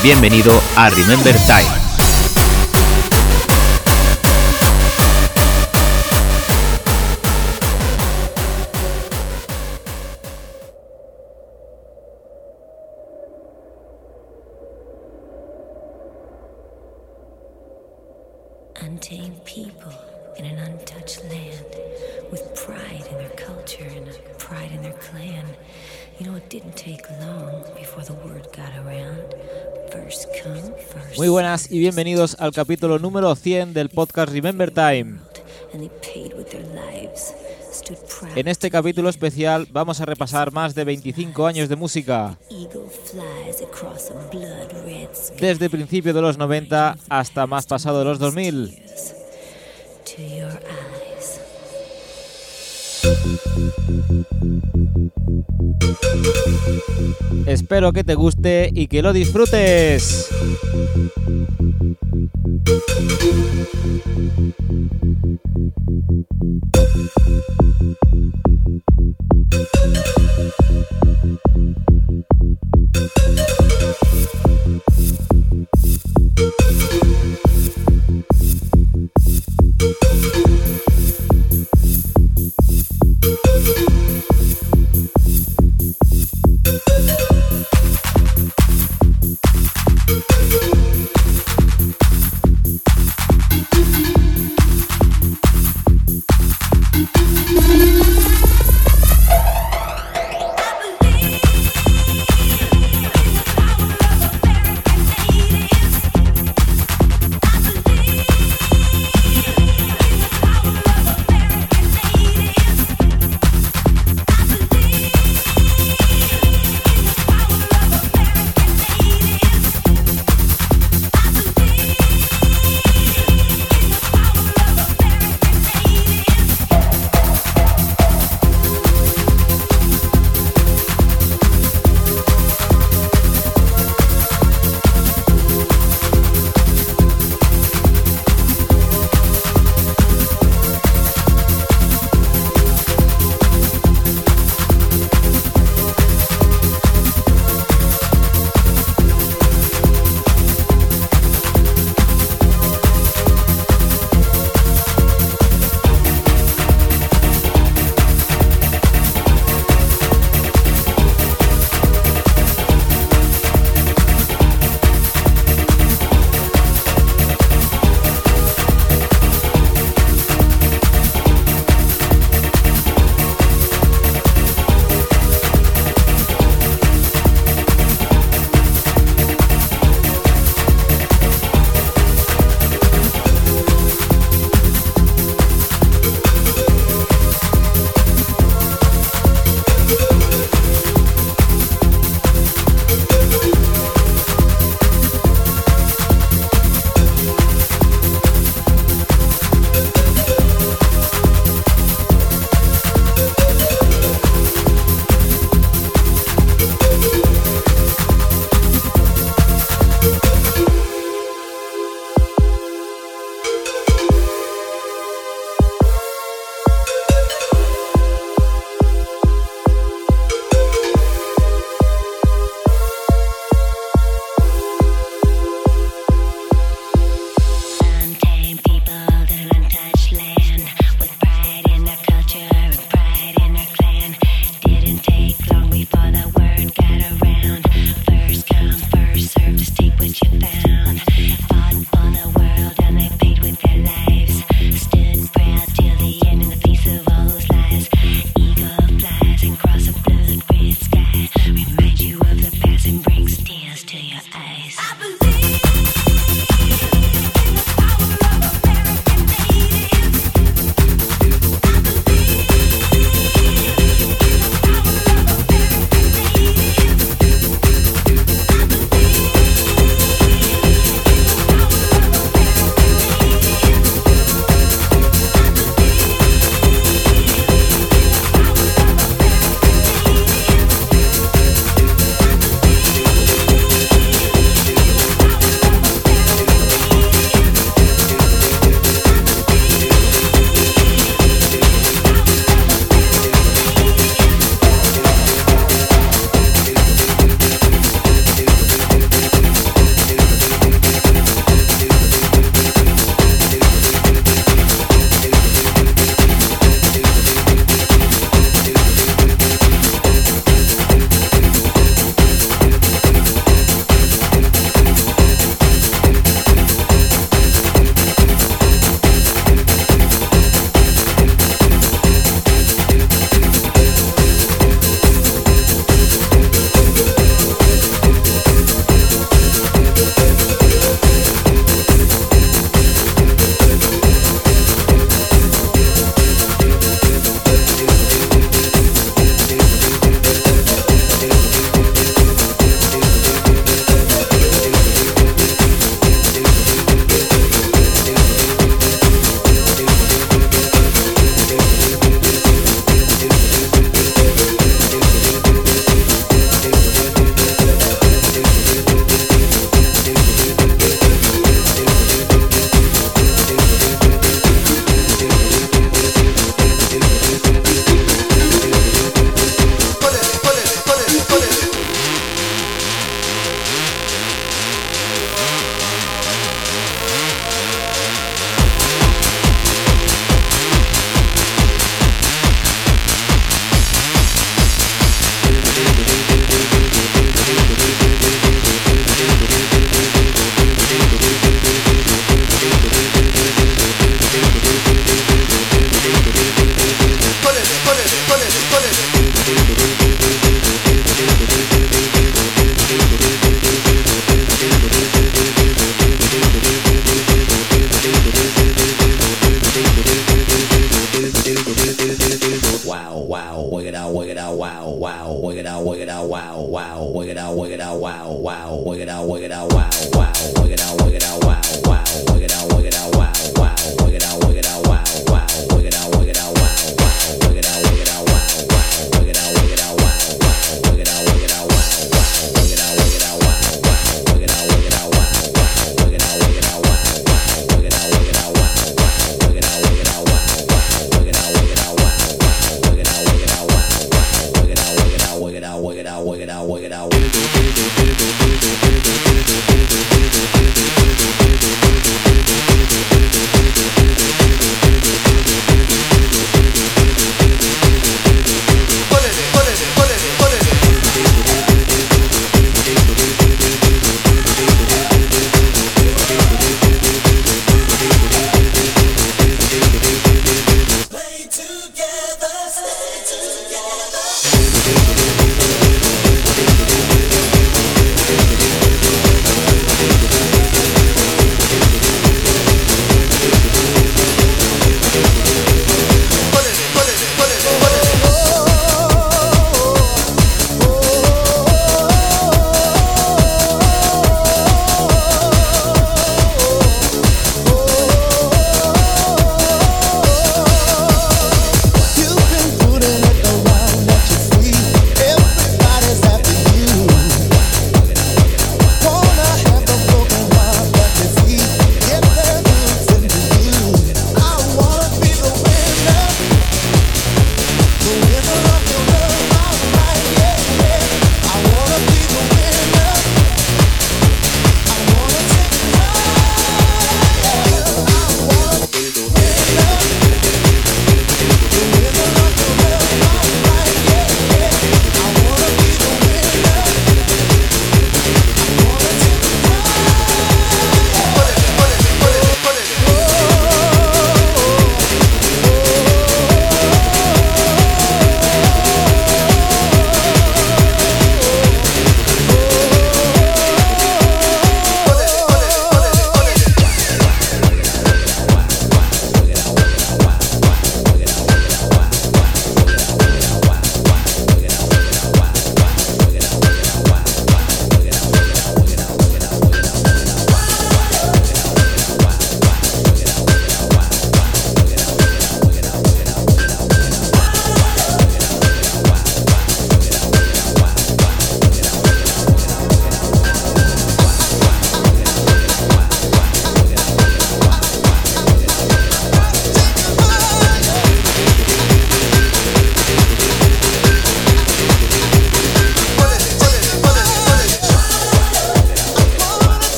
Bienvenido a Remember Time. Untamed people in an untouched land with pride in their culture and pride in their clan. You know, it didn't take long before the word got around. Muy buenas y bienvenidos al capítulo número 100 del podcast Remember Time. En este capítulo especial vamos a repasar más de 25 años de música, desde principios de los 90 hasta más pasado de los 2000. Espero que te guste y que lo disfrutes.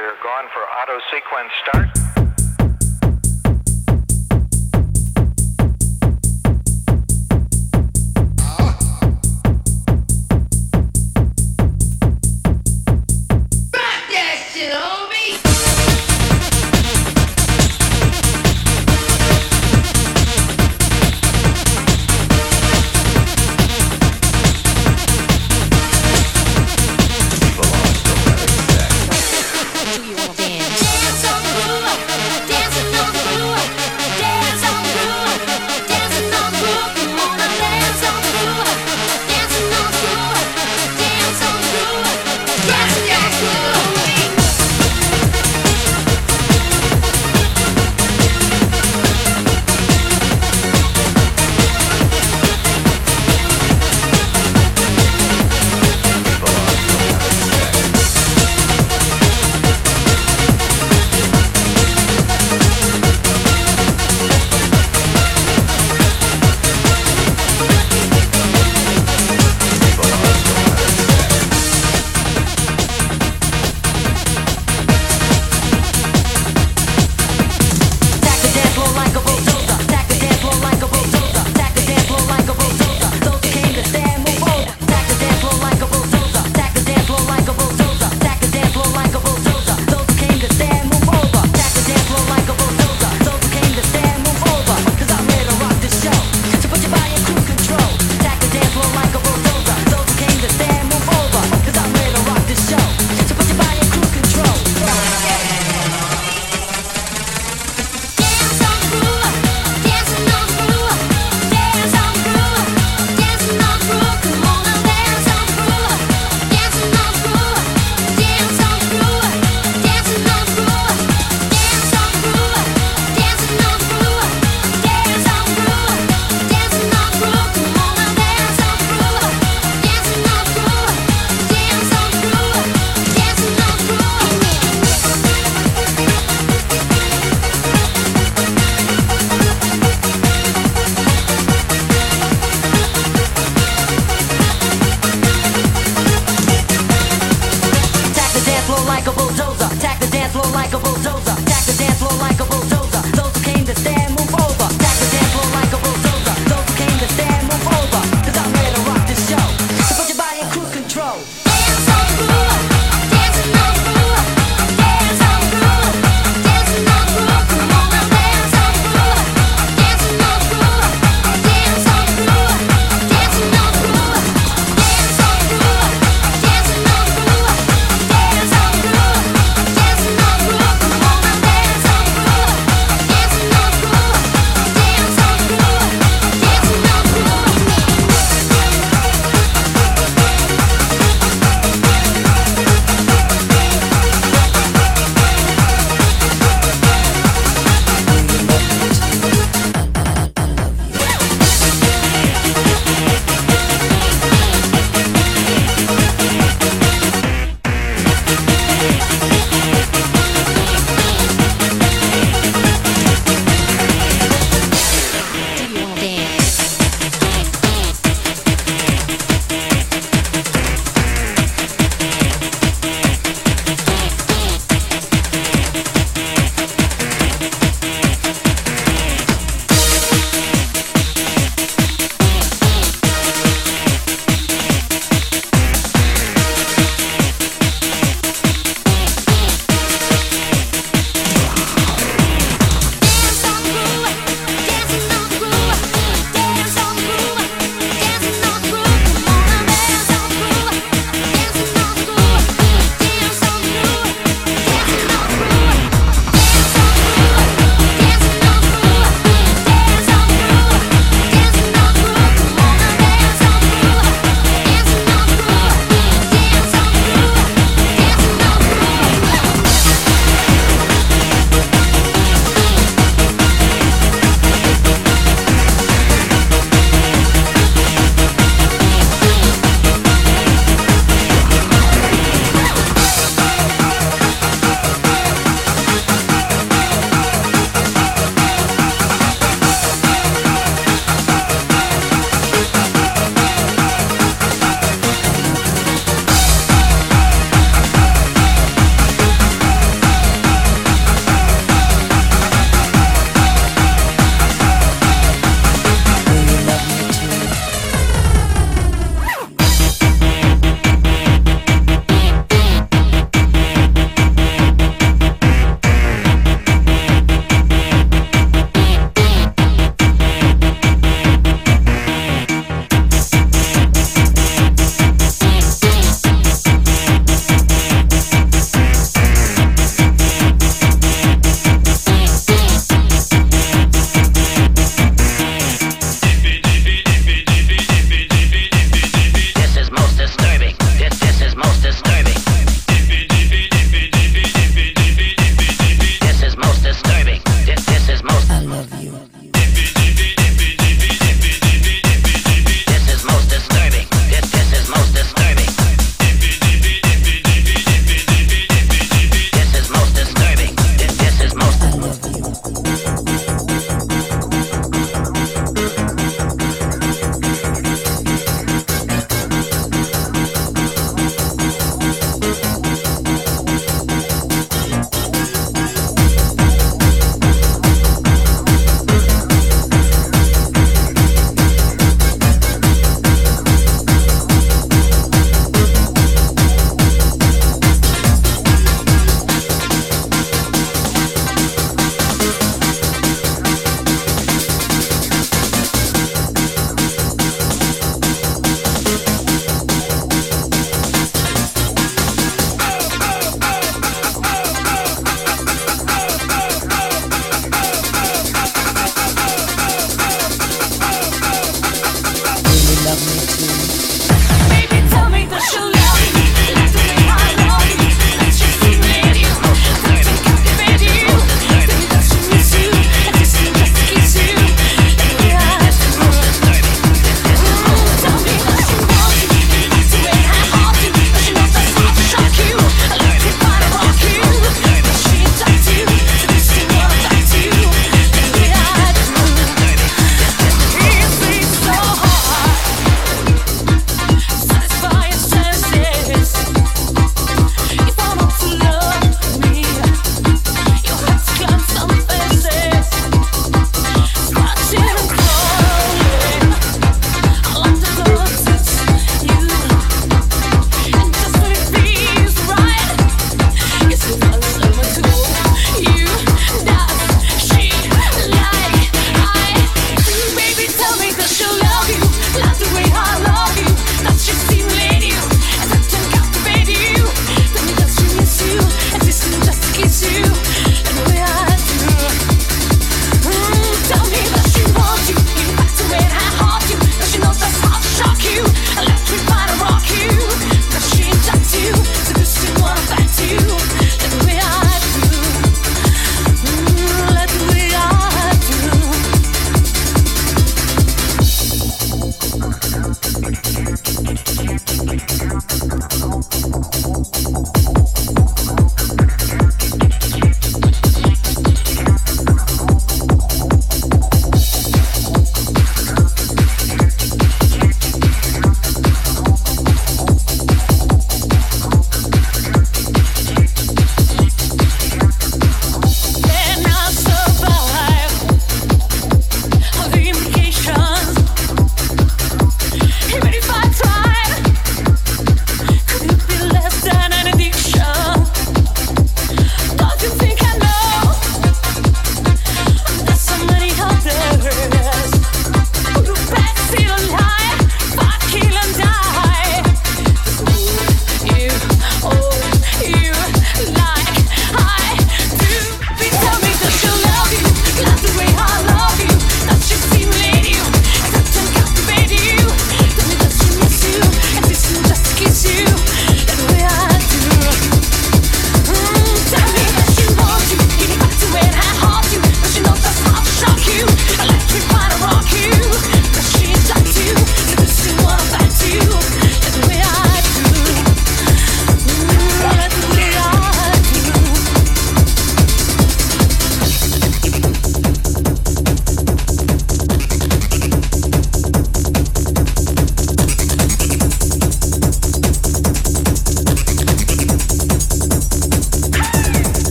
We're going for auto sequence start.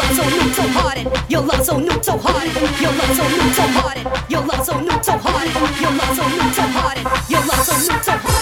so new. Your love so new, so hearted. Your love so new, so hearted. Your love so new, so hearted. Your love so new, so hearted. Your love so new, so hearted.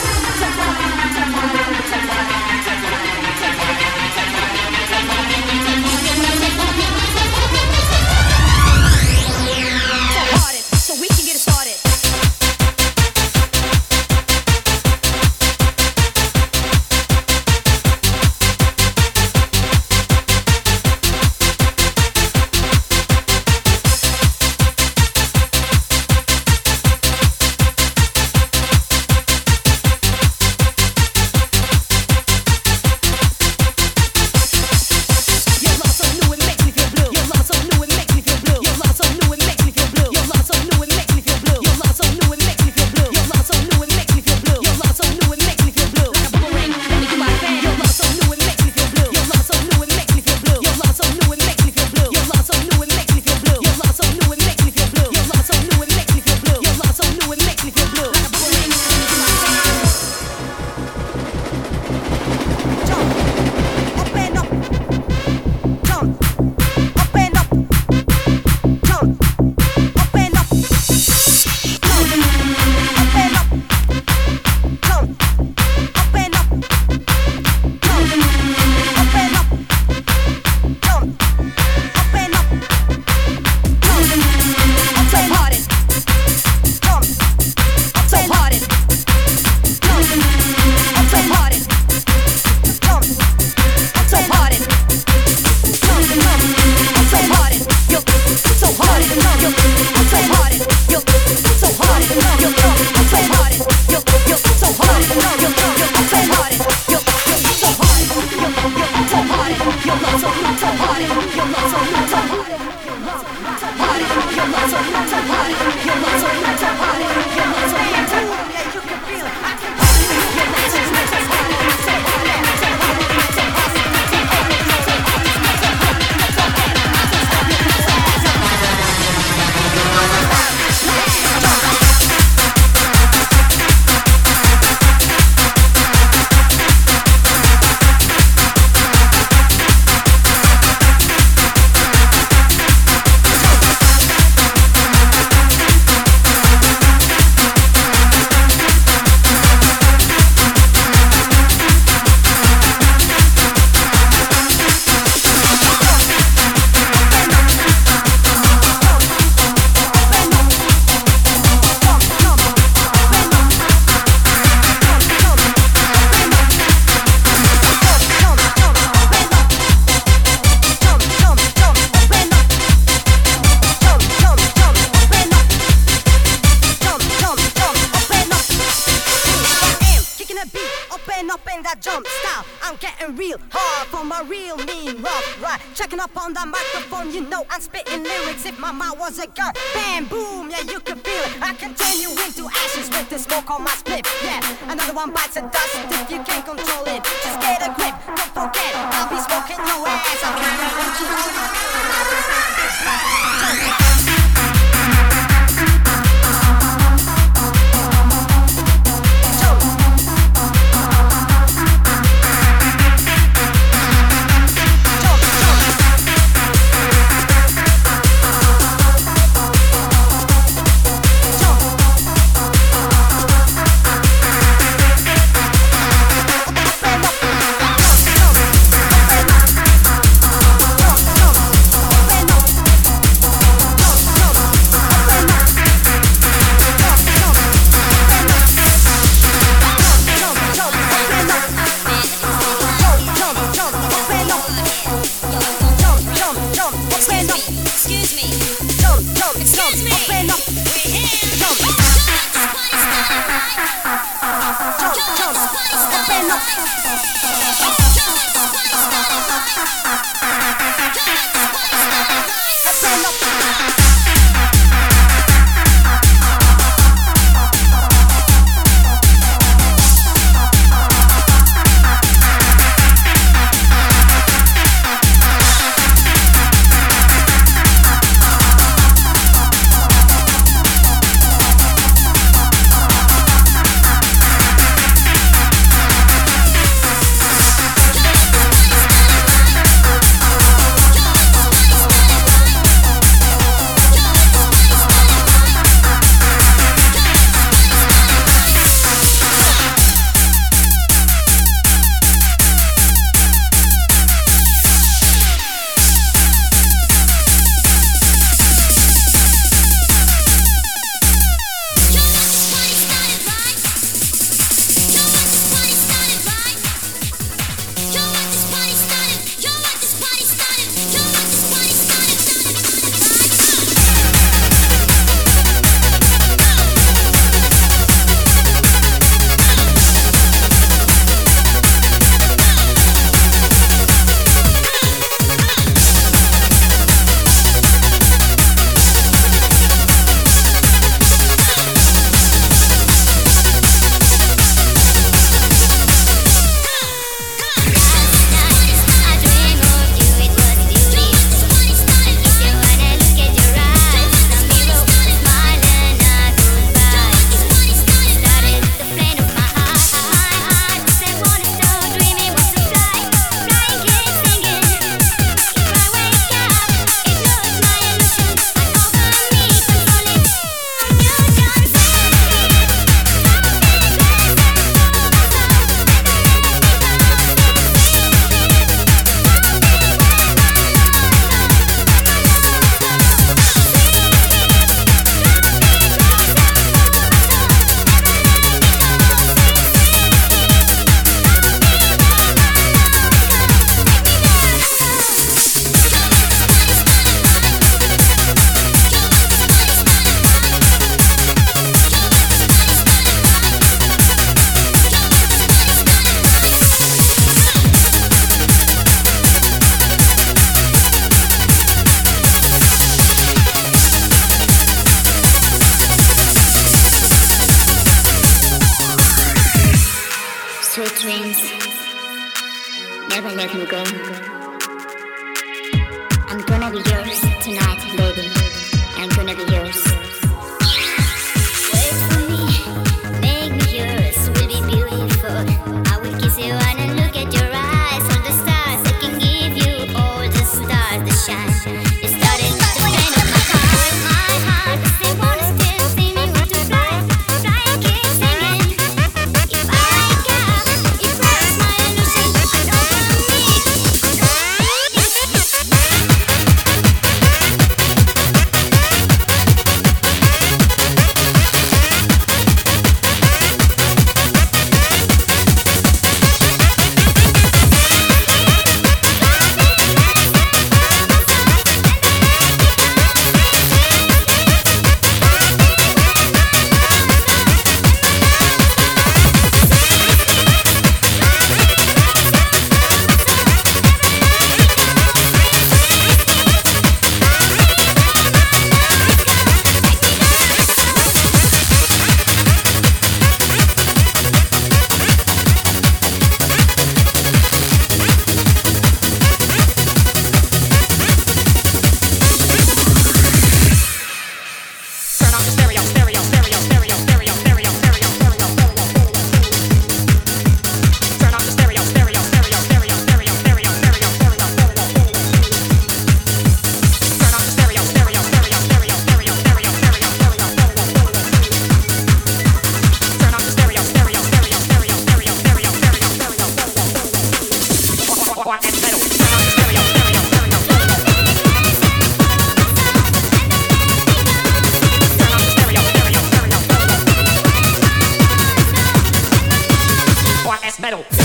metal.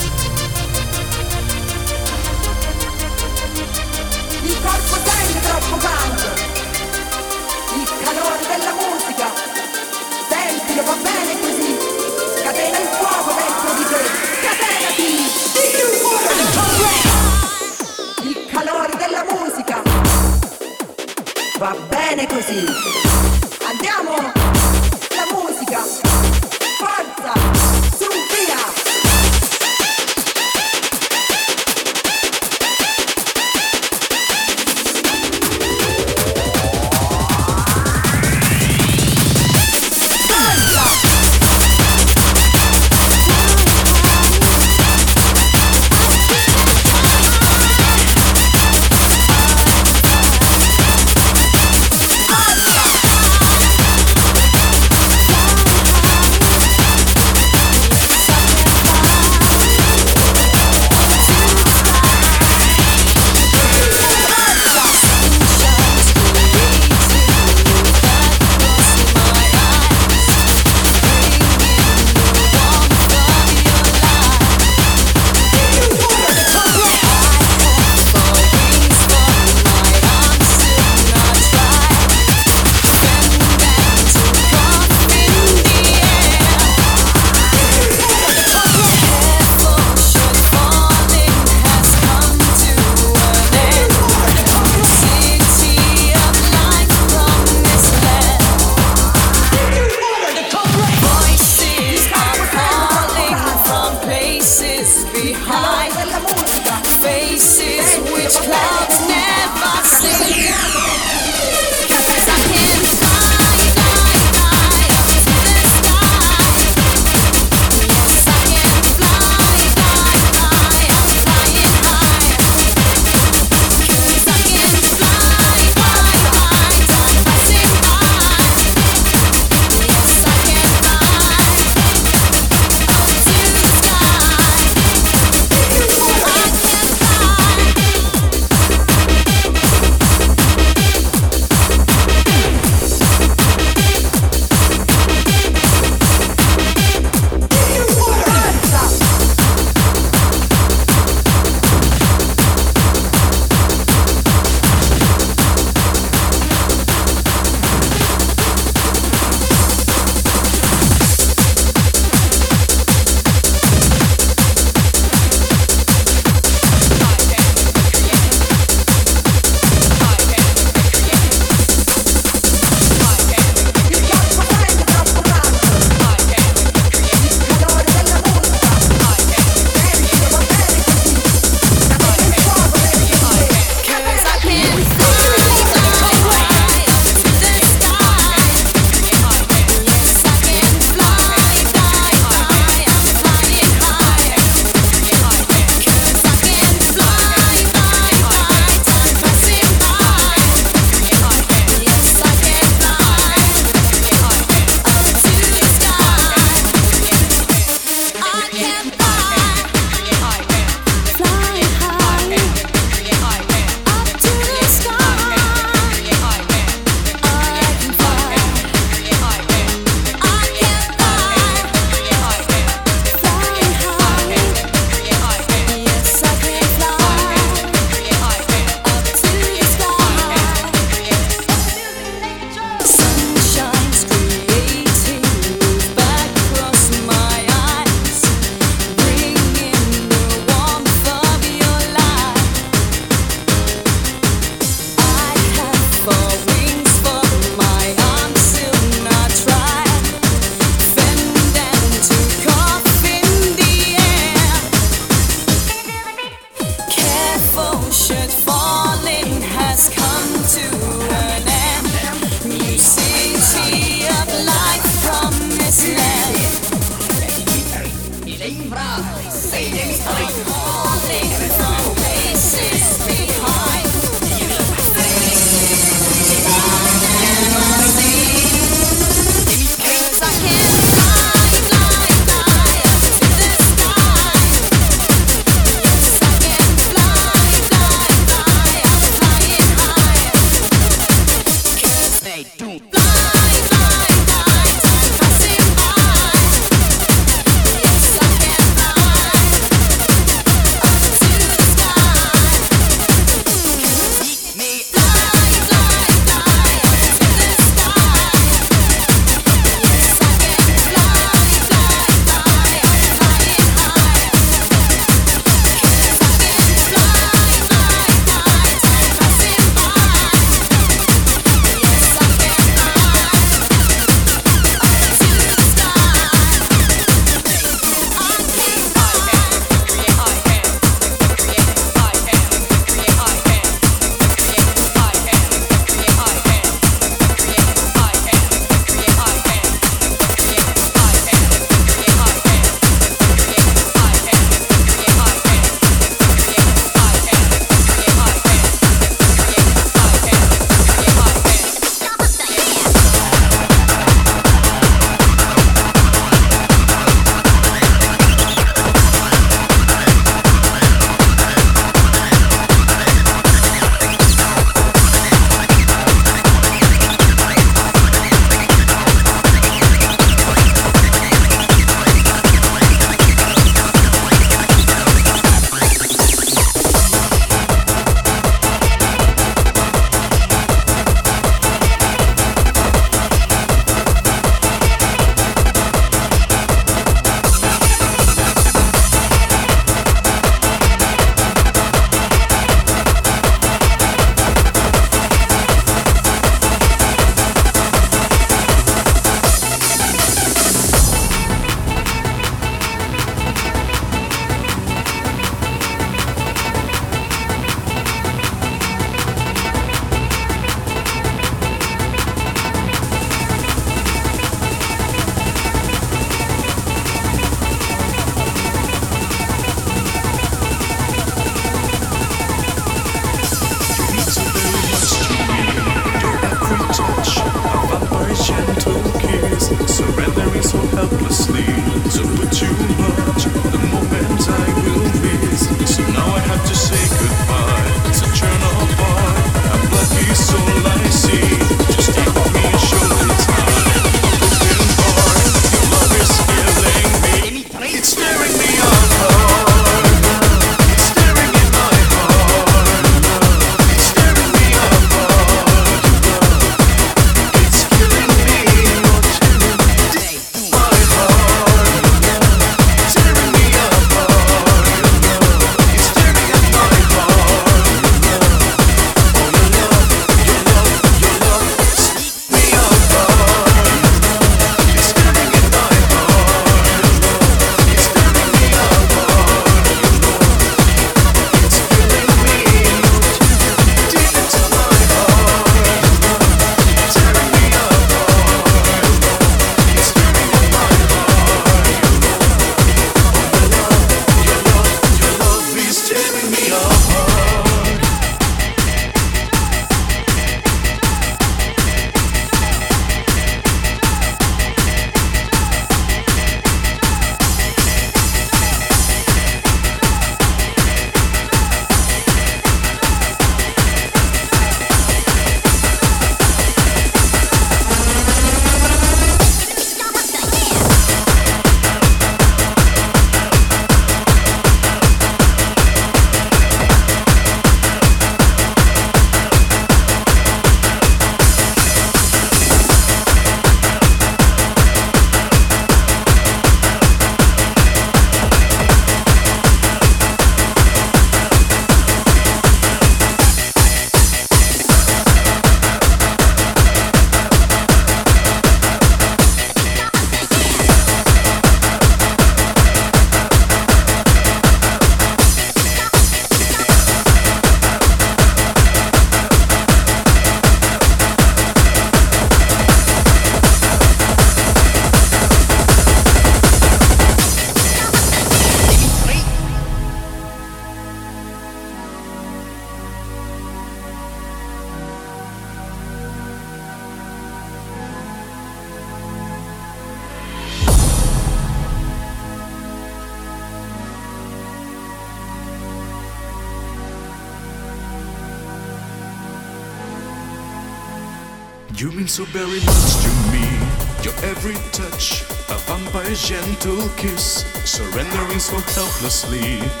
valley.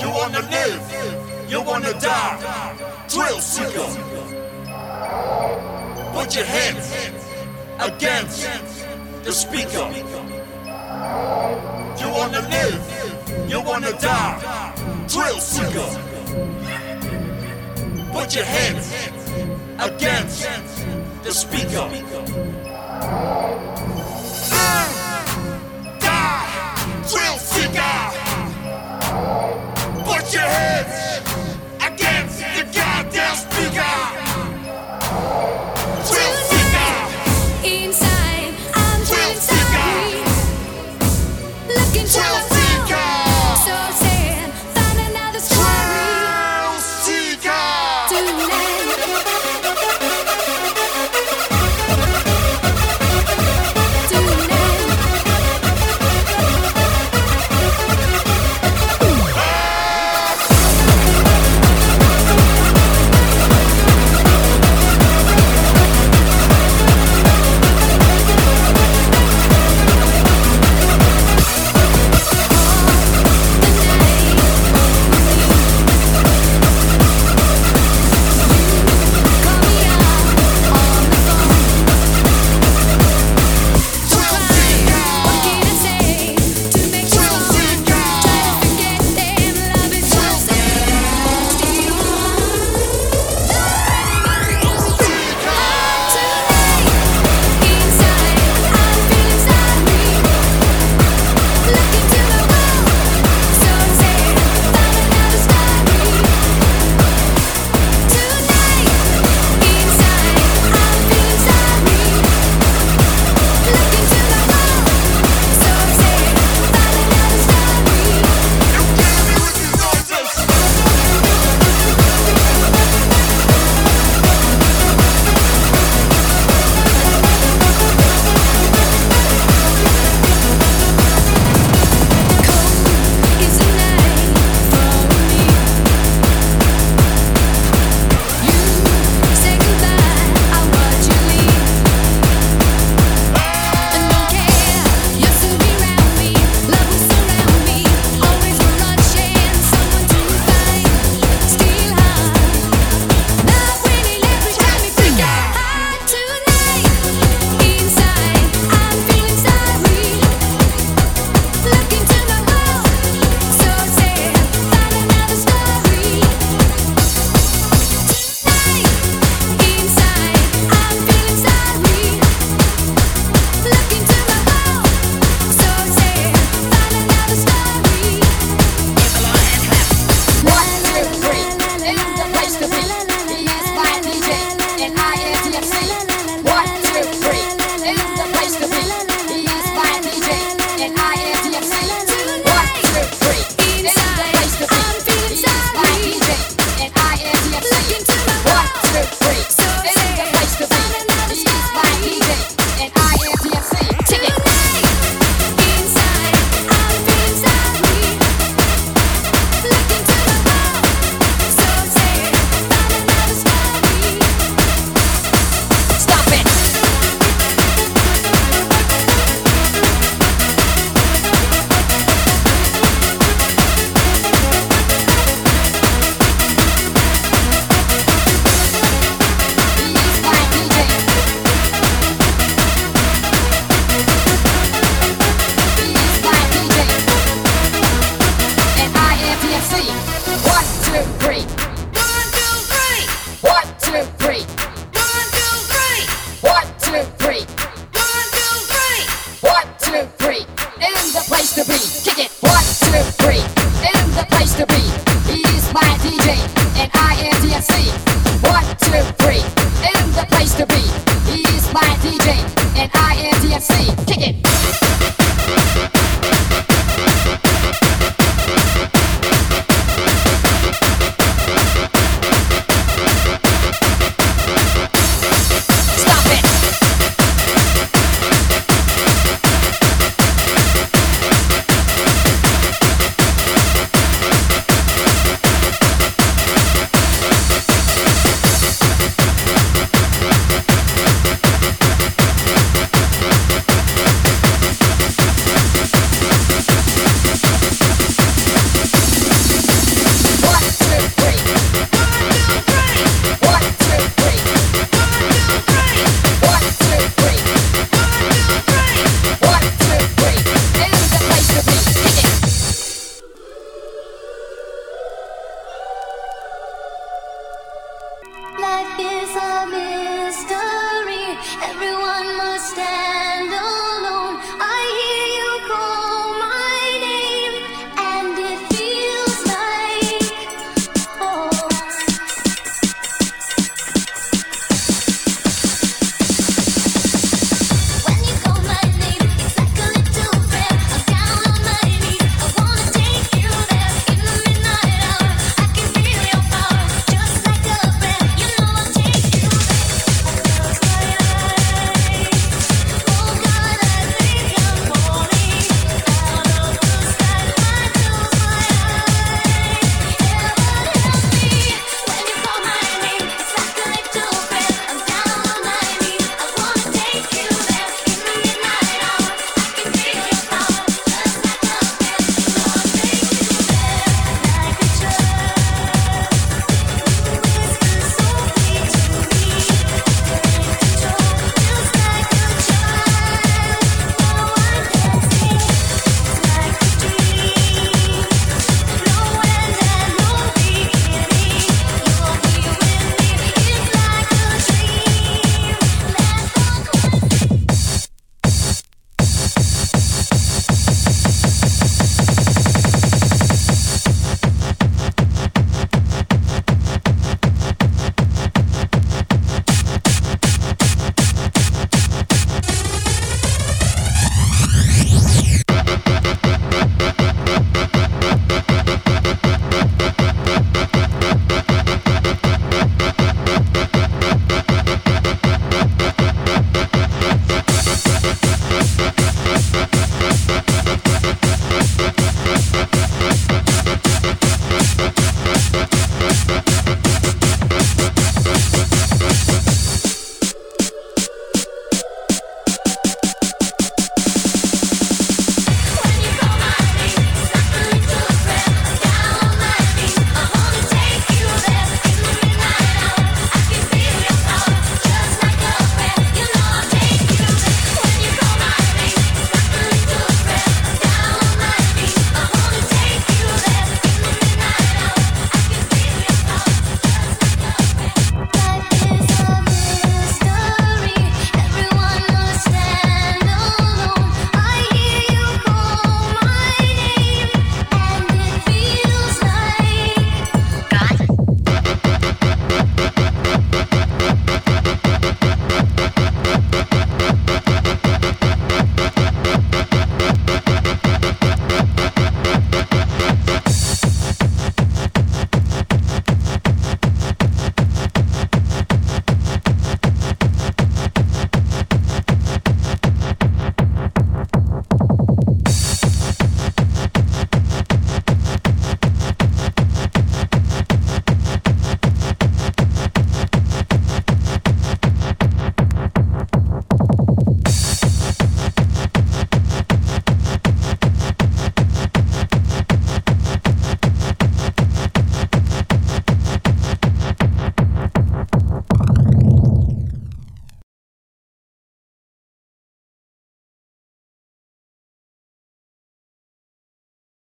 You wanna live, you wanna die, Drill seeker. Put your hands against the speaker. You wanna live, you wanna die, Drill seeker. Put your hands against the speaker. Bye.